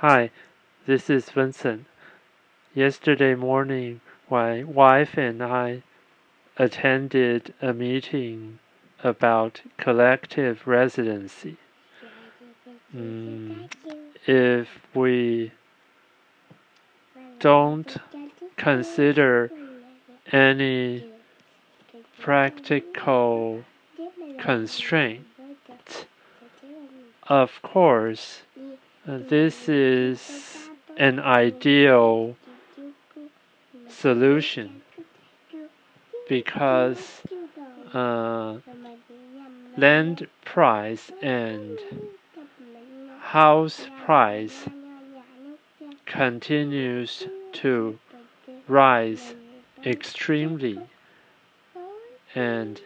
Hi, this is Vincent. Yesterday morning, my wife and I attended a meeting about collective residency. Mm, if we don't consider any practical constraint, of course, this is an ideal solution because uh, land price and house price continues to rise extremely and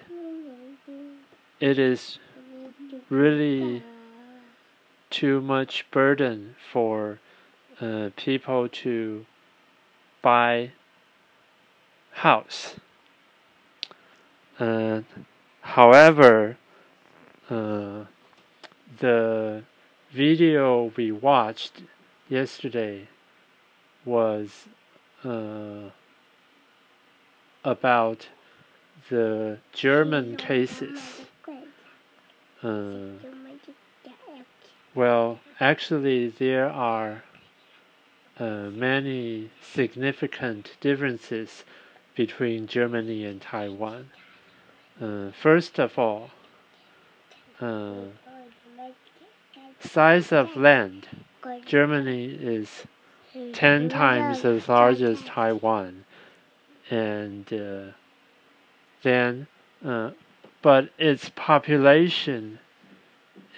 it is really too much burden for uh, people to buy house. Uh, however, uh, the video we watched yesterday was uh, about the German cases. Well, actually, there are uh, many significant differences between Germany and Taiwan. Uh, first of all, uh, size of land. Germany is 10 times as large as Taiwan. And uh, then, uh, but its population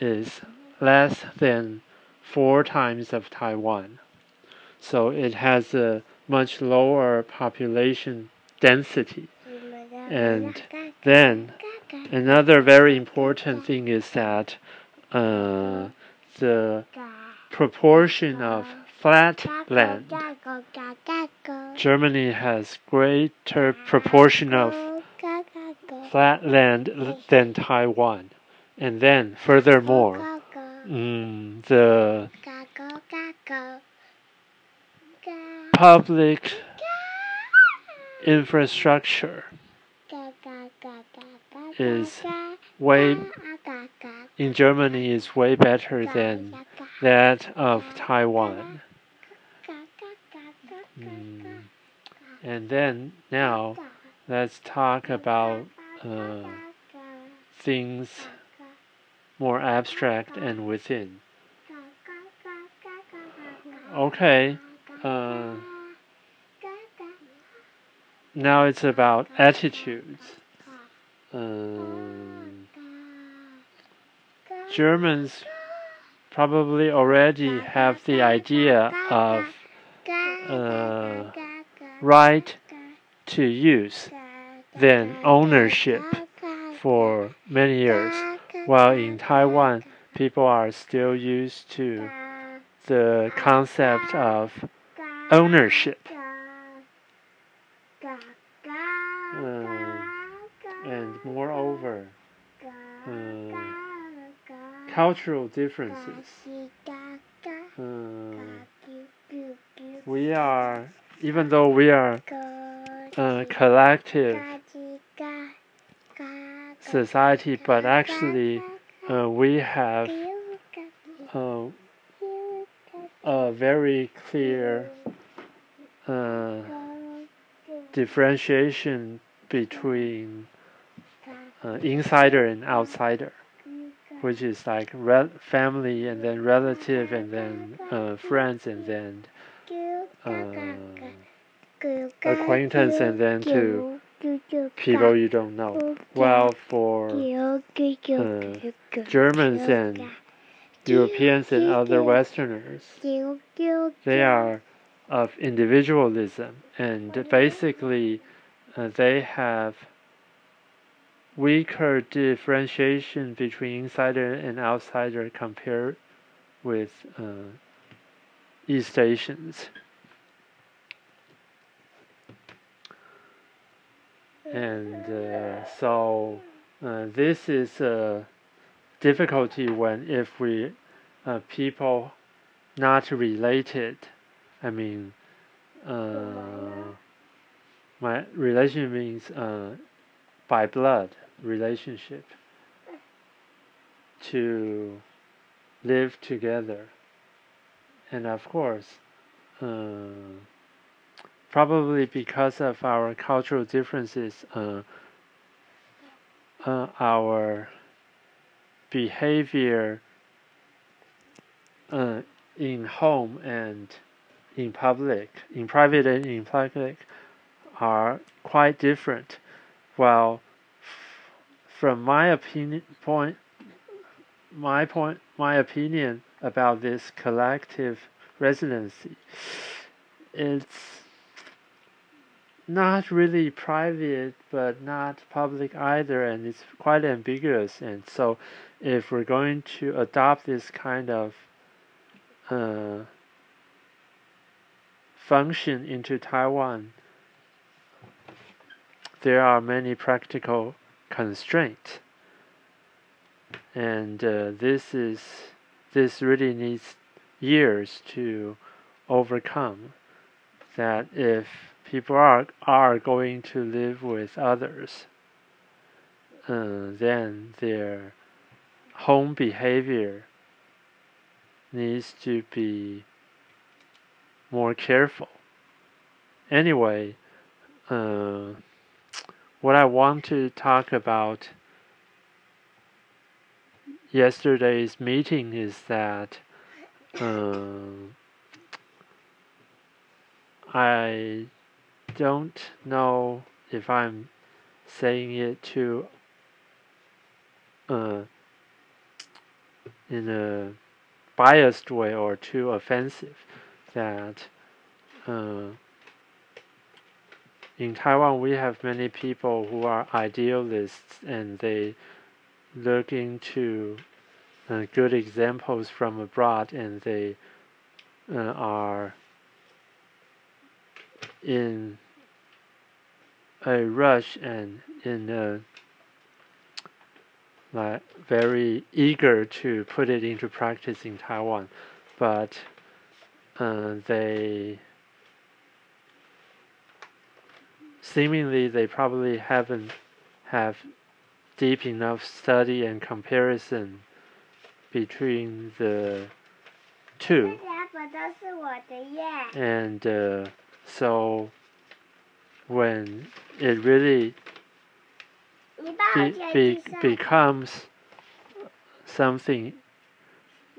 is less than four times of Taiwan. So it has a much lower population density. And then another very important thing is that uh, the proportion of flat land. Germany has greater proportion of flat land than Taiwan. And then furthermore, mm, the public infrastructure is way in Germany is way better than that of Taiwan. Mm. And then now let's talk about uh, things more abstract and within. Okay. Uh, now it's about attitudes. Um, Germans probably already have the idea of uh, right to use than ownership for many years, while in Taiwan, people are still used to the concept of ownership. Uh, and moreover, uh, cultural differences. Uh, we are, even though we are a collective society, but actually uh, we have uh, a very clear uh, differentiation between uh, insider and outsider, which is like family and then relative and then uh, friends and then uh, acquaintance and then to people you don't know. While for uh, Germans and Europeans and other Westerners, they are of individualism and basically uh, they have weaker differentiation between insider and outsider compared with uh, East Asians. And uh, so uh, this is a difficulty when if we uh, people not related. I mean, uh, my relation means uh, by blood relationship to live together. And of course, uh, probably because of our cultural differences, uh, uh, our behavior uh, in home and in public, in private and in public, are quite different. While from my opinion point, my point, my opinion about this collective residency, it's not really private but not public either and it's quite ambiguous. And so if we're going to adopt this kind of uh, function into Taiwan there are many practical constraints. And uh, this is this really needs years to overcome that if people are are going to live with others, uh, then their home behavior needs to be more careful. Anyway, uh, what I want to talk about yesterday's meeting is that uh, I don't know if I'm saying it too uh, in a biased way or too offensive that uh, in Taiwan we have many people who are idealists and they look into uh, good examples from abroad and they uh, are in a rush and in a like very eager to put it into practice in Taiwan, but uh, they seemingly they probably haven't have deep enough study and comparison between the two. And uh, so when it really be, be, becomes something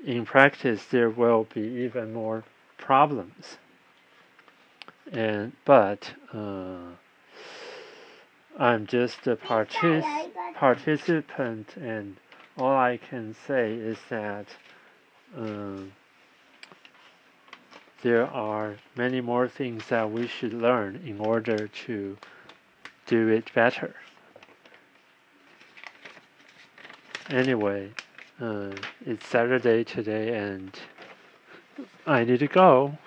in practice, there will be even more problems. And but uh, I'm just a partic participant, and all I can say is that. Um, there are many more things that we should learn in order to do it better. Anyway, uh, it's Saturday today and I need to go.